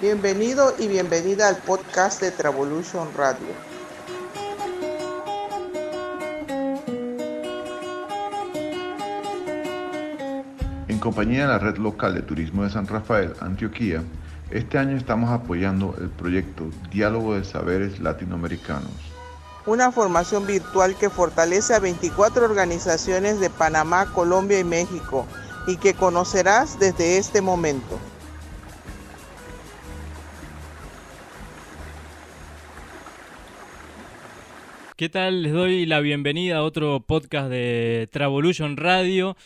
Bienvenido y bienvenida al podcast de Travolution Radio. En compañía de la Red Local de Turismo de San Rafael, Antioquía, este año estamos apoyando el proyecto Diálogo de Saberes Latinoamericanos. Una formación virtual que fortalece a 24 organizaciones de Panamá, Colombia y México y que conocerás desde este momento. ¿Qué tal? Les doy la bienvenida a otro podcast de Travolution Radio.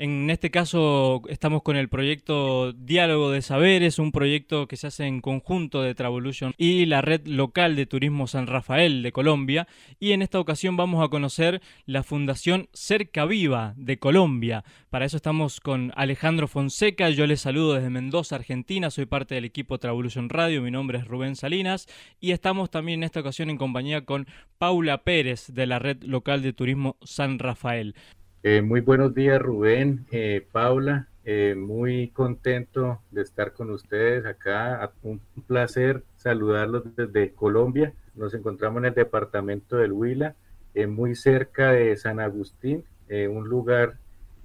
En este caso estamos con el proyecto Diálogo de Saberes, un proyecto que se hace en conjunto de Travolution y la red local de turismo San Rafael de Colombia. Y en esta ocasión vamos a conocer la Fundación Cerca Viva de Colombia. Para eso estamos con Alejandro Fonseca. Yo les saludo desde Mendoza, Argentina. Soy parte del equipo Travolution Radio. Mi nombre es Rubén Salinas. Y estamos también en esta ocasión en compañía con Paula Pérez de la red local de turismo San Rafael. Eh, muy buenos días, Rubén, eh, Paula. Eh, muy contento de estar con ustedes acá. Un placer saludarlos desde Colombia. Nos encontramos en el departamento del Huila, muy cerca de San Agustín, un lugar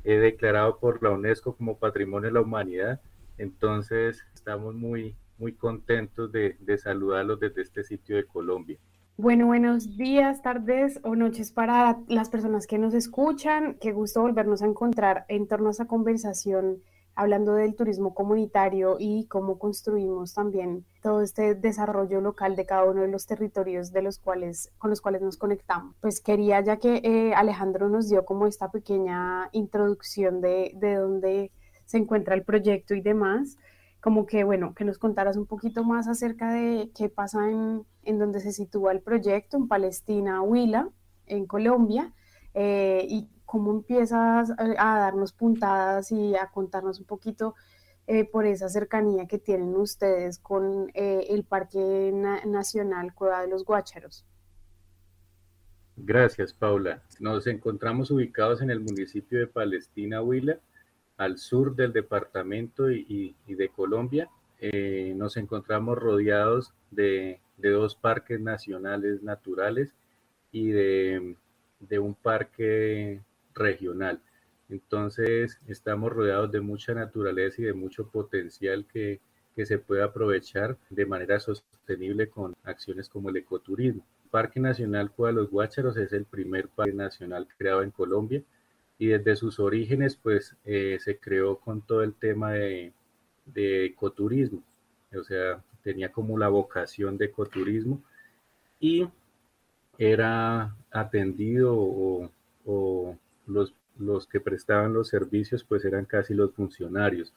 declarado por la UNESCO como Patrimonio de la Humanidad. Entonces, estamos muy, muy contentos de saludarlos desde este sitio de Colombia. Bueno, buenos días, tardes o noches para las personas que nos escuchan. Qué gusto volvernos a encontrar en torno a esta conversación hablando del turismo comunitario y cómo construimos también todo este desarrollo local de cada uno de los territorios de los cuales, con los cuales nos conectamos. Pues quería, ya que eh, Alejandro nos dio como esta pequeña introducción de, de dónde se encuentra el proyecto y demás, como que, bueno, que nos contaras un poquito más acerca de qué pasa en, en donde se sitúa el proyecto, en Palestina, Huila, en Colombia, eh, y cómo empiezas a, darnos puntadas y a contarnos un poquito eh, por esa cercanía que tienen ustedes con eh, el Parque Nacional Cueva de los Guácharos. Gracias, Paula. Nos encontramos ubicados en el municipio de Palestina, Huila, al sur del departamento y, de Colombia. Eh, nos encontramos rodeados de, dos parques nacionales naturales y de, un parque regional. Entonces estamos rodeados de mucha naturaleza y de mucho potencial que, se puede aprovechar de manera sostenible con acciones como el ecoturismo. El Parque Nacional Cueva de los Guácharos es el primer parque nacional creado en Colombia y desde sus orígenes pues eh, se creó con todo el tema de, ecoturismo, o sea, tenía como la vocación de ecoturismo y era atendido o, los, los que prestaban los servicios pues eran casi los funcionarios.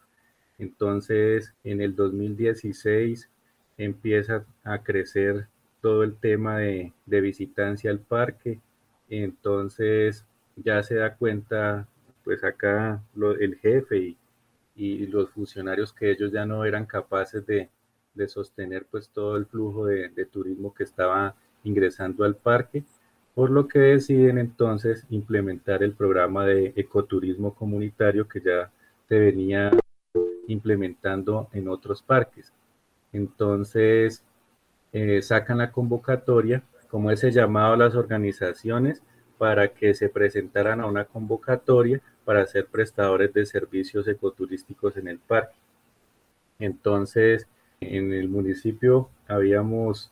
Entonces en el 2016 empieza a crecer todo el tema de, de visitancia al parque, entonces ya se da cuenta, pues acá el jefe y, los funcionarios que ellos ya no eran capaces de, sostener pues todo el flujo de, turismo que estaba ingresando al parque, por lo que deciden entonces implementar el programa de ecoturismo comunitario que ya se venía implementando en otros parques. Entonces, eh, sacan la convocatoria, como ese llamado a las organizaciones para que se presentaran a una convocatoria para ser prestadores de servicios ecoturísticos en el parque. Entonces, en el municipio habíamos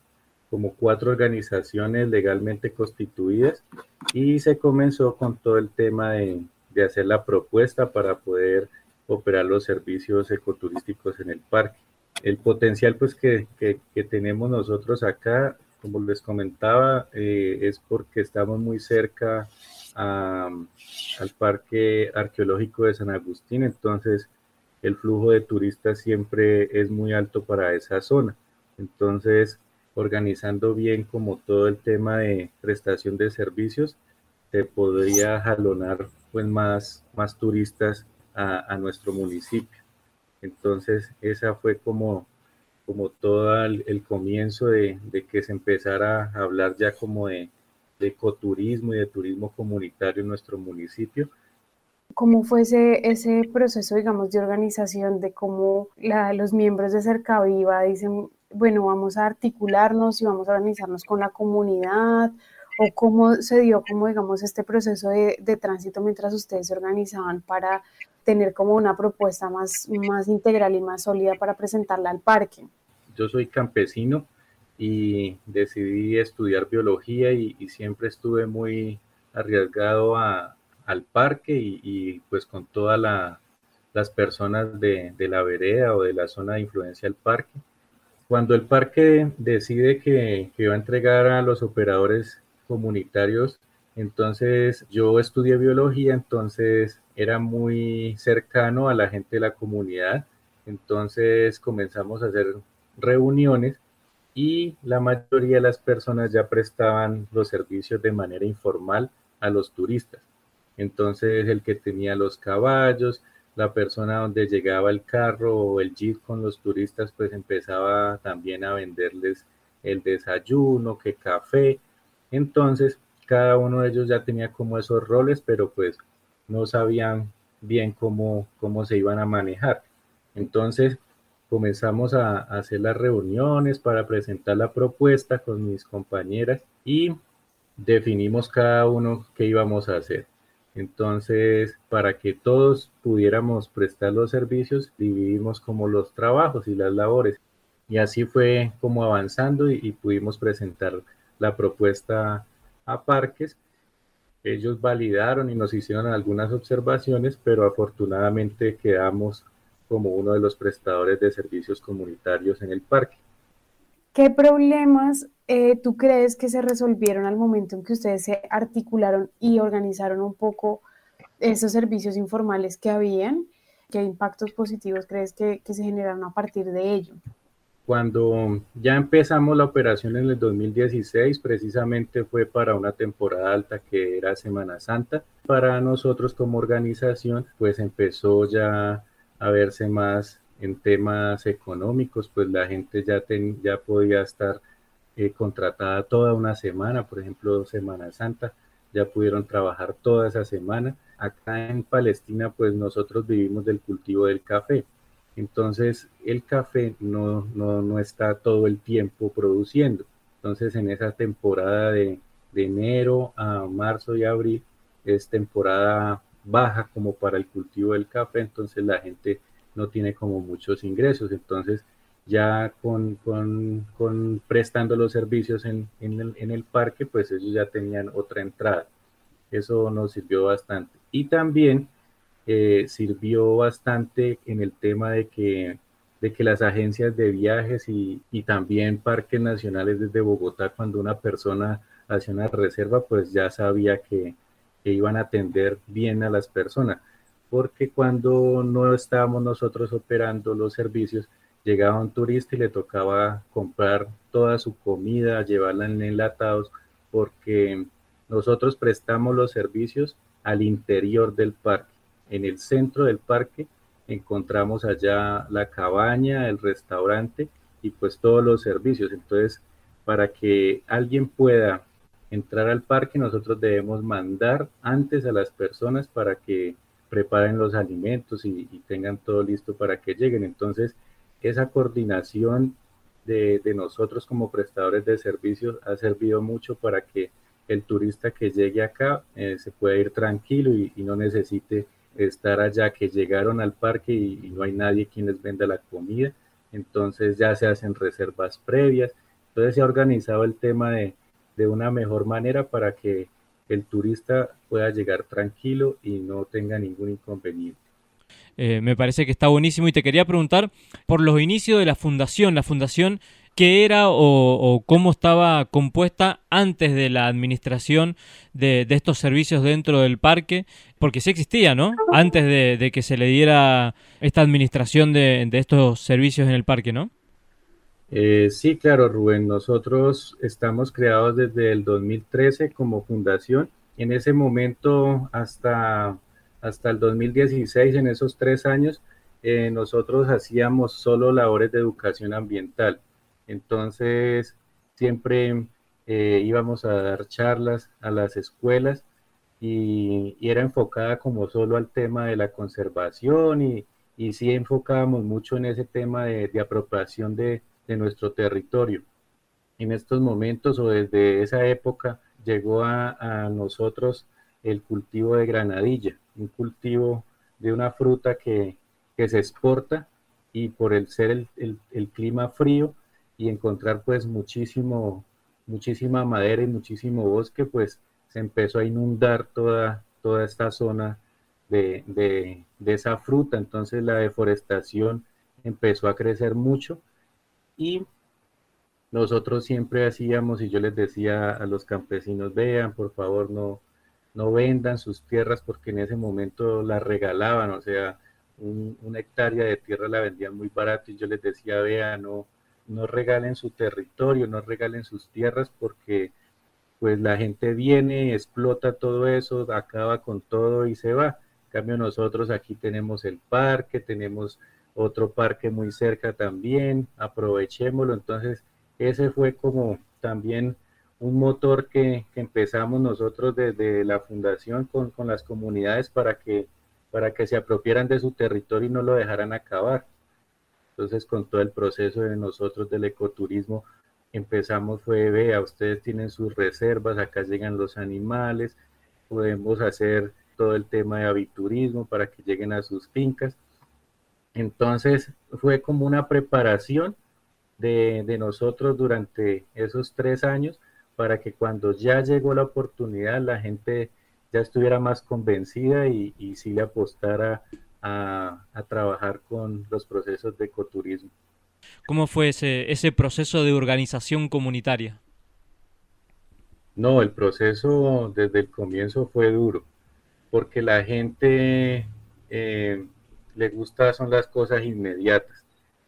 como cuatro organizaciones legalmente constituidas y se comenzó con todo el tema de, hacer la propuesta para poder operar los servicios ecoturísticos en el parque. El potencial pues que, que tenemos nosotros acá como les comentaba, eh, es porque estamos muy cerca al Parque Arqueológico de San Agustín, entonces el flujo de turistas siempre es muy alto para esa zona. Entonces, organizando bien como todo el tema de prestación de servicios, se podría jalonar pues más, más turistas a nuestro municipio. Entonces, esa fue como como todo el, comienzo de, que se empezara a hablar ya como de, ecoturismo y de turismo comunitario en nuestro municipio. ¿Cómo fue ese, ese proceso, digamos, de organización, de cómo los miembros de Cercaviva dicen, bueno, vamos a articularnos y vamos a organizarnos con la comunidad? ¿O cómo se dio, como digamos, este proceso de, de tránsito mientras ustedes se organizaban para tener como una propuesta más, más integral y más sólida para presentarla al parque? Yo soy campesino y decidí estudiar biología y, siempre estuve muy arriesgado a, al parque y, pues con todas las personas de, la vereda o de la zona de influencia del parque. Cuando el parque decide que, que va a entregar a los operadores comunitarios, entonces yo estudié biología, entonces era muy cercano a la gente de la comunidad, entonces comenzamos a hacer reuniones y la mayoría de las personas ya prestaban los servicios de manera informal a los turistas. Entonces el que tenía los caballos, la persona donde llegaba el carro o el jeep con los turistas, pues empezaba también a venderles el desayuno, que café. Entonces cada uno de ellos ya tenía como esos roles, pero pues no sabían bien cómo, cómo se iban a manejar. Entonces comenzamos a, hacer las reuniones para presentar la propuesta con mis compañeras y definimos cada uno qué íbamos a hacer. Entonces, para que todos pudiéramos prestar los servicios, dividimos como los trabajos y las labores. Y así fue como avanzando y, y pudimos presentar la propuesta a parques. Ellos validaron y nos hicieron algunas observaciones, pero afortunadamente quedamos como uno de los prestadores de servicios comunitarios en el parque. ¿Qué problemas eh, tú crees que se resolvieron al momento en que ustedes se articularon y organizaron un poco esos servicios informales que habían? ¿Qué impactos positivos crees que, que se generaron a partir de ello? Cuando ya empezamos la operación en el 2016, precisamente fue para una temporada alta que era Semana Santa. Para nosotros como organización, pues empezó ya a verse más en temas económicos, pues la gente ya, ya podía estar eh, contratada toda una semana, por ejemplo, Semana Santa, ya pudieron trabajar toda esa semana. Acá en Palestina, pues nosotros vivimos del cultivo del café. Entonces, el café no, no, no está todo el tiempo produciendo. Entonces, en esa temporada de, de enero a marzo y abril es temporada baja como para el cultivo del café, entonces la gente no tiene como muchos ingresos. Entonces, ya con, con, prestando los servicios en, el, parque, pues ellos ya tenían otra entrada. Eso nos sirvió bastante. Y también eh, sirvió bastante en el tema de que, de que las agencias de viajes y, también parques nacionales desde Bogotá, cuando una persona hacía una reserva, pues ya sabía que, que iban a atender bien a las personas, porque cuando no estábamos nosotros operando los servicios, llegaba un turista y le tocaba comprar toda su comida, llevarla en enlatados, porque nosotros prestamos los servicios al interior del parque. En el centro del parque encontramos allá la cabaña, el restaurante y pues todos los servicios. Entonces, para que alguien pueda entrar al parque, nosotros debemos mandar antes a las personas para que preparen los alimentos y, tengan todo listo para que lleguen. Entonces, esa coordinación de, nosotros como prestadores de servicios ha servido mucho para que el turista que llegue acá eh, se pueda ir tranquilo y, no necesite estar allá, que llegaron al parque y, no hay nadie quien les venda la comida. Entonces ya se hacen reservas previas. Entonces se ha organizado el tema de, de una mejor manera para que el turista pueda llegar tranquilo y no tenga ningún inconveniente. Eh, me parece que está buenísimo y te quería preguntar por los inicios de la fundación, la fundación, ¿qué era o, cómo estaba compuesta antes de la administración de, estos servicios dentro del parque? Porque sí existía, ¿no? Antes de, que se le diera esta administración de estos servicios en el parque, ¿no? Eh, sí, claro, Rubén. Nosotros estamos creados desde el 2013 como fundación. En ese momento, hasta, hasta el 2016, en esos tres años, eh, nosotros hacíamos solo labores de educación ambiental. Entonces, siempre eh, íbamos a dar charlas a las escuelas y, era enfocada como solo al tema de la conservación y, y sí enfocábamos mucho en ese tema de, apropiación de, nuestro territorio. En estos momentos o desde esa época llegó a, nosotros el cultivo de granadilla, un cultivo de una fruta que, se exporta y por el ser el, clima frío y encontrar pues muchísimo, muchísima madera y muchísimo bosque, pues se empezó a inundar toda, toda esta zona de, esa fruta. Entonces la deforestación empezó a crecer mucho y nosotros siempre hacíamos, y yo les decía a los campesinos, vean, por favor, no, no vendan sus tierras porque en ese momento las regalaban, o sea, una hectárea de tierra la vendían muy barato y yo les decía, vean, no, no regalen su territorio, no regalen sus tierras porque pues la gente viene, explota todo eso, acaba con todo y se va cambio nosotros aquí tenemos el parque, tenemos otro parque muy cerca también, aprovechémoslo. Entonces, ese fue como también un motor que, empezamos nosotros desde la fundación con, las comunidades para que, para que se apropiaran de su territorio y no lo dejaran acabar. Entonces, con todo el proceso de nosotros del ecoturismo, empezamos fue, vea, ustedes tienen sus reservas, acá llegan los animales, podemos hacer todo el tema de aviturismo para que lleguen a sus fincas. Entonces fue como una preparación de, nosotros durante esos tres años para que cuando ya llegó la oportunidad la gente ya estuviera más convencida y, y sí le apostara a, a, trabajar con los procesos de ecoturismo. ¿Cómo fue ese, ese proceso de organización comunitaria? No, el proceso desde el comienzo fue duro porque la gente eh, le gusta son las cosas inmediatas.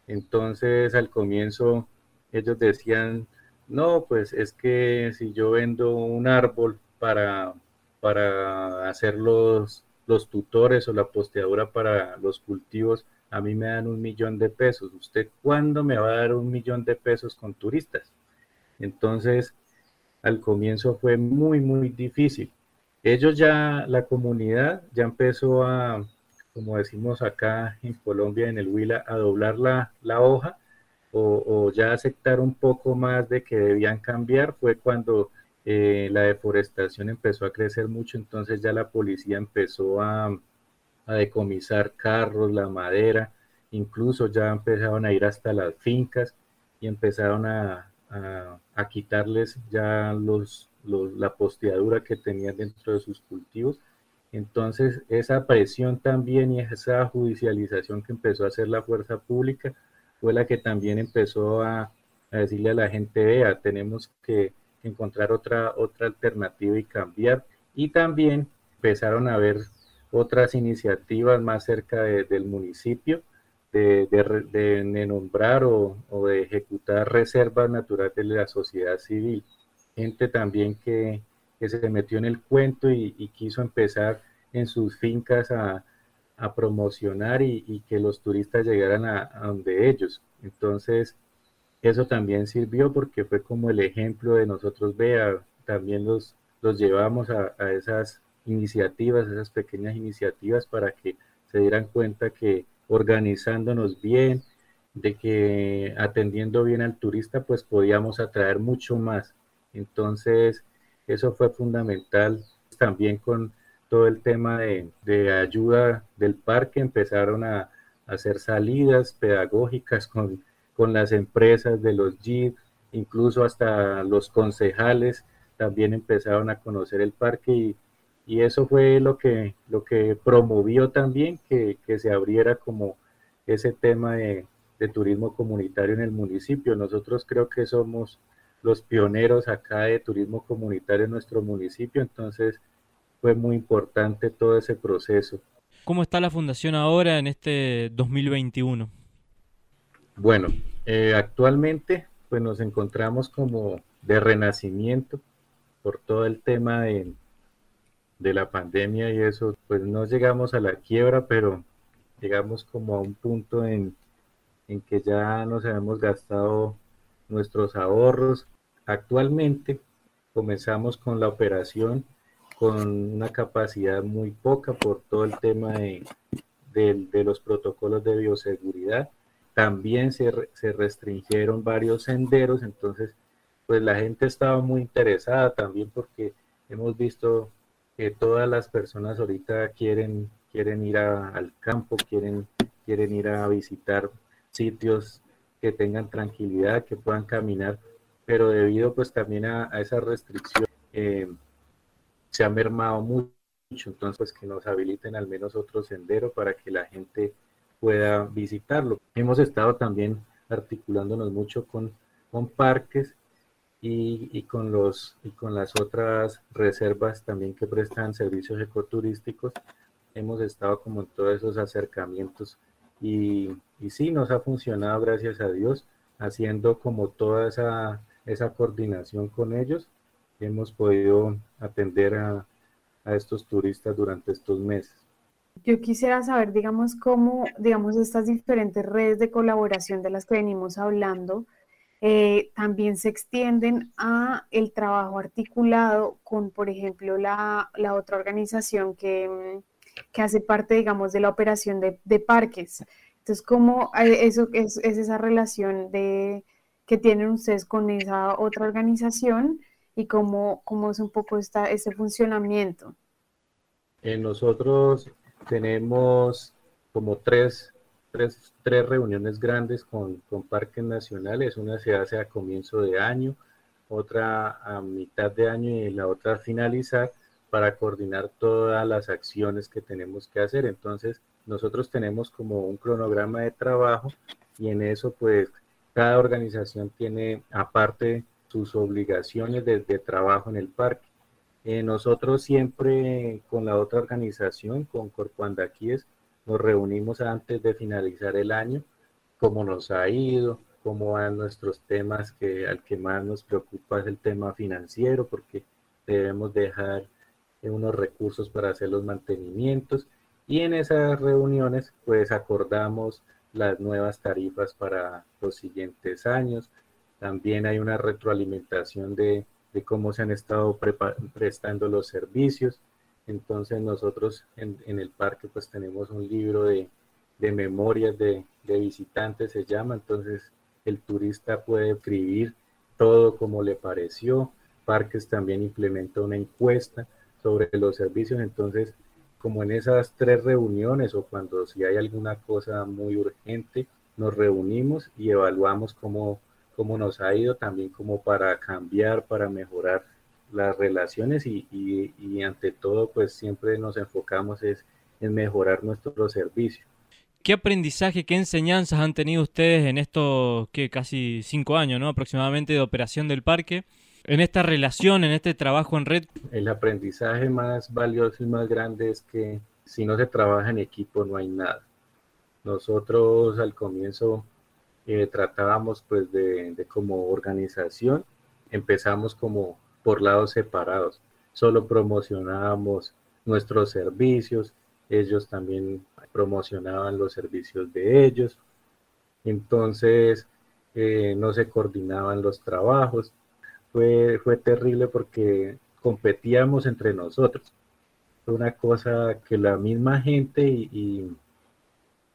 Entonces al comienzo ellos decían, no, pues es que si yo vendo un árbol para, para hacer los, los tutores o la posteadura para los cultivos, a mí me dan un millón de pesos. ¿Usted cuándo me va a dar un millón de pesos con turistas? Entonces, al comienzo fue muy, muy difícil ellos ya, la comunidad ya empezó a, como decimos acá en Colombia, en el Huila, a doblar la, hoja o, ya aceptar un poco más de que debían cambiar fue cuando eh, la deforestación empezó a crecer mucho, entonces ya la policía empezó a, decomisar carros, la madera, incluso ya empezaron a ir hasta las fincas y empezaron a quitarles ya los, la posteadura que tenían dentro de sus cultivos. Entonces, esa presión también y esa judicialización que empezó a hacer la fuerza pública fue la que también empezó a, decirle a la gente, vea, tenemos que encontrar otra, otra alternativa y cambiar. Y también empezaron a haber otras iniciativas más cerca del municipio de, de, nombrar o, o, de ejecutar reservas naturales de la sociedad civil gente también que, se metió en el cuento y, quiso empezar en sus fincas a, promocionar y, que los turistas llegaran a, donde ellos. Entonces, eso también sirvió porque fue como el ejemplo de nosotros, vea, también los, los llevamos a, a esas iniciativas, esas pequeñas iniciativas para que se dieran cuenta que organizándonos bien, de que atendiendo bien al turista, pues podíamos atraer mucho más. Entonces, eso fue fundamental. También con todo el tema de, ayuda del parque, empezaron a, hacer salidas pedagógicas con, las empresas de los JIT, incluso hasta los concejales también empezaron a conocer el parque y, eso fue lo que, lo que promovió también que, se abriera como ese tema de, de turismo comunitario en el municipio. Nosotros creo que somos los pioneros acá de turismo comunitario en nuestro municipio, entonces fue muy importante todo ese proceso. ¿Cómo está la fundación ahora en este 2021? Bueno, eh, actualmente pues nos encontramos como de renacimiento por todo el tema de, de la pandemia y eso, pues no llegamos a la quiebra, pero llegamos como a un punto en, en que ya nos habíamos gastado nuestros ahorros Actualmente comenzamos con la operación con una capacidad muy poca por todo el tema de, de, los protocolos de bioseguridad. También se, se restringieron varios senderos, entonces pues la gente estaba muy interesada también porque hemos visto que todas las personas ahorita quieren, quieren ir al campo, quieren, quieren ir a visitar sitios que tengan tranquilidad, que puedan caminar, pero debido pues también a, esa restricción eh, se ha mermado mucho, entonces pues que nos habiliten al menos otro sendero para que la gente pueda visitarlo. Hemos estado también articulándonos mucho con, con parques y, con los, y con las otras reservas también que prestan servicios ecoturísticos. Hemos estado como en todos esos acercamientos y, y sí, nos ha funcionado, gracias a Dios, haciendo como toda esa, esa coordinación con ellos. Hemos podido atender a, a estos turistas durante estos meses. Yo quisiera saber, digamos, cómo, digamos, estas diferentes redes de colaboración de las que venimos hablando, eh, también se extienden a el trabajo articulado con, por ejemplo, la, la otra organización que, mm, que, hace parte, digamos, de la operación de, de parques. Entonces, ¿cómo eh, eso es, es, esa relación de, que tienen ustedes con esa otra organización y cómo, cómo es un poco esta, ese funcionamiento? Eh, nosotros tenemos como tres tres, tres reuniones grandes con, con, parques nacionales. Una se hace a comienzo de año, otra a mitad de año y la otra a finalizar para coordinar todas las acciones que tenemos que hacer. Entonces, nosotros tenemos como un cronograma de trabajo y en eso pues cada organización tiene aparte sus obligaciones de, de trabajo en el parque. Eh, nosotros siempre con la otra organización, con Corpuandaquíes, nos reunimos antes de finalizar el año, cómo nos ha ido, cómo van nuestros temas, que al que más nos preocupa es el tema financiero, porque debemos dejar unos recursos para hacer los mantenimientos. Y en esas reuniones, pues acordamos las nuevas tarifas para los siguientes años. También hay una retroalimentación de, de cómo se han estado prestando los servicios. Entonces nosotros en, el parque pues tenemos un libro de, memorias de, visitantes, se llama, entonces el turista puede escribir todo como le pareció. Parques también implementa una encuesta sobre los servicios, entonces como en esas tres reuniones o cuando si hay alguna cosa muy urgente, nos reunimos y evaluamos cómo, cómo nos ha ido también como para cambiar, para mejorar las relaciones y, y, ante todo pues siempre nos enfocamos es en mejorar nuestro servicio. ¿Qué aprendizaje, qué enseñanzas han tenido ustedes en estos que casi cinco años, ¿no? aproximadamente de operación del parque? En esta relación, en este trabajo en red. El aprendizaje más valioso y más grande es que si no se trabaja en equipo no hay nada. Nosotros al comienzo eh, tratábamos pues de, como organización, empezamos como por lados separados. Solo promocionábamos nuestros servicios, ellos también promocionaban los servicios de ellos. Entonces, eh, no se coordinaban los trabajos. Fue, fue terrible porque competíamos entre nosotros. Una cosa que la misma gente y,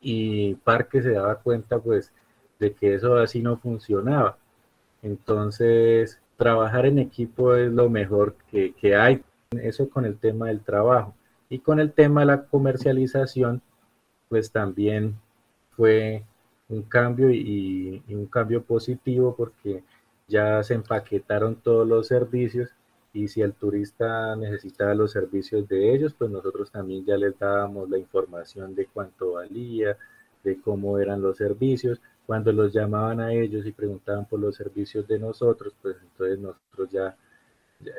y Parque se daba cuenta pues de que eso así no funcionaba. Entonces, trabajar en equipo es lo mejor que, que hay. Eso con el tema del trabajo. Y con el tema de la comercialización, pues también fue un cambio y, y, un cambio positivo porque ya se empaquetaron todos los servicios y si el turista necesitaba los servicios de ellos, pues nosotros también ya les dábamos la información de cuánto valía, de cómo eran los servicios cuando los llamaban a ellos y preguntaban por los servicios de nosotros, pues entonces nosotros ya,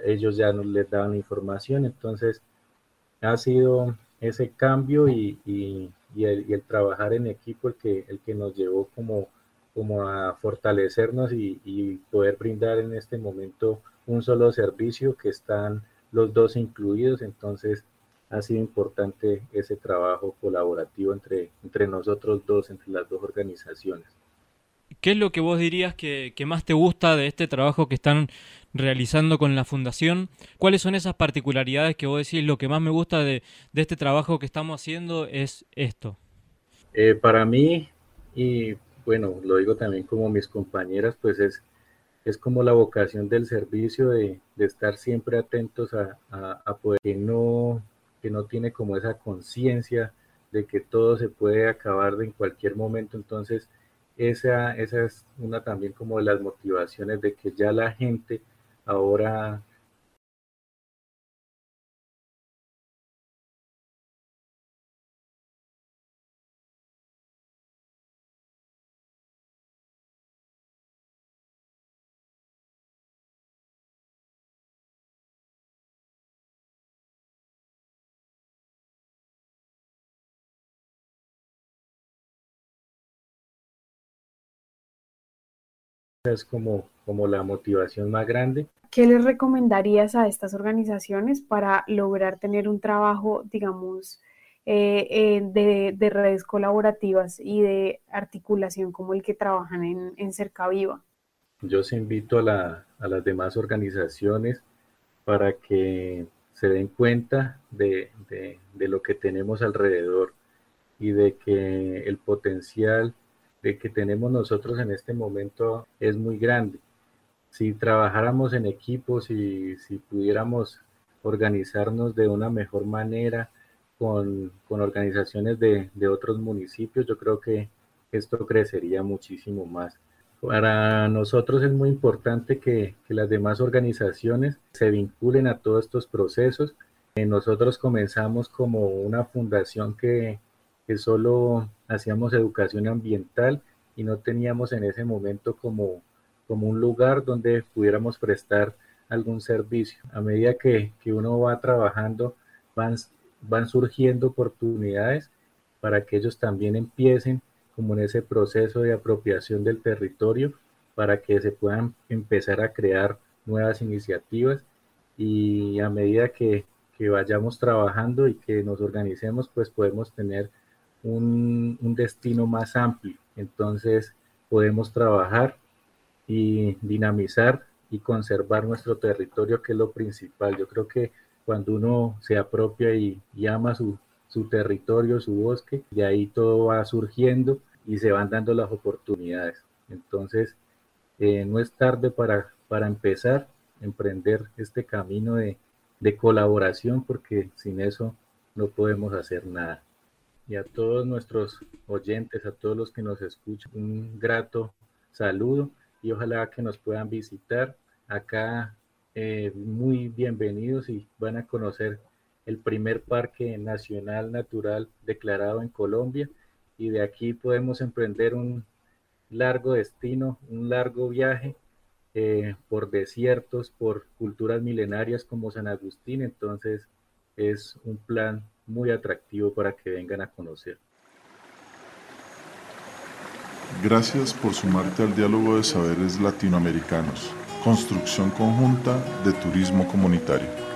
ellos ya nos les daban la información. Entonces, ha sido ese cambio y, y, el, y, el, trabajar en equipo el que, el que nos llevó como, como a fortalecernos y, y poder brindar en este momento un solo servicio que están los dos incluidos. Entonces, ha sido importante ese trabajo colaborativo entre, entre nosotros dos, entre las dos organizaciones. ¿Qué es lo que vos dirías que, más te gusta de este trabajo que están realizando con la fundación? ¿Cuáles son esas particularidades que vos decís, lo que más me gusta de, este trabajo que estamos haciendo es esto? Eh, para mí, y bueno, lo digo también como mis compañeras, pues es, es como la vocación del servicio de, estar siempre atentos a, poder, que no, que no tiene como esa conciencia de que todo se puede acabar en cualquier momento, entonces esa, esa es una también como de las motivaciones de que ya la gente ahora es como, como la motivación más grande. ¿Qué les recomendarías a estas organizaciones para lograr tener un trabajo, digamos, eh, eh, de, redes colaborativas y de articulación como el que trabajan en, en Cerca Viva? Yo os invito a, las demás organizaciones para que se den cuenta de, de lo que tenemos alrededor y de que el potencial que tenemos nosotros en este momento es muy grande. Si trabajáramos en equipos y si pudiéramos organizarnos de una mejor manera con, con organizaciones de, de, otros municipios, yo creo que esto crecería muchísimo más. Para nosotros es muy importante que, que las demás organizaciones se vinculen a todos estos procesos. Eh, nosotros comenzamos como una fundación que, que solo hacíamos educación ambiental y no teníamos en ese momento como, como un lugar donde pudiéramos prestar algún servicio. A medida que, que uno va trabajando, van, van surgiendo oportunidades para que ellos también empiecen como en ese proceso de apropiación del territorio para que se puedan empezar a crear nuevas iniciativas y a medida que, que vayamos trabajando y que nos organicemos, pues podemos tener un, destino más amplio. Entonces podemos trabajar y dinamizar y conservar nuestro territorio, que es lo principal. Yo creo que cuando uno se apropia y, ama su, territorio, su bosque, y ahí todo va surgiendo y se van dando las oportunidades. Entonces, eh, no es tarde para, para empezar, emprender este camino de colaboración, porque sin eso no podemos hacer nada y a todos nuestros oyentes, a todos los que nos escuchan, un grato saludo y ojalá que nos puedan visitar acá. Eh, muy bienvenidos y van a conocer el primer parque nacional natural declarado en Colombia y de aquí podemos emprender un largo destino, un largo viaje eh, por desiertos, por culturas milenarias como San Agustín. Entonces es un plan muy atractivo para que vengan a conocer. Gracias por sumarte al diálogo de saberes latinoamericanos. Construcción conjunta de turismo comunitario.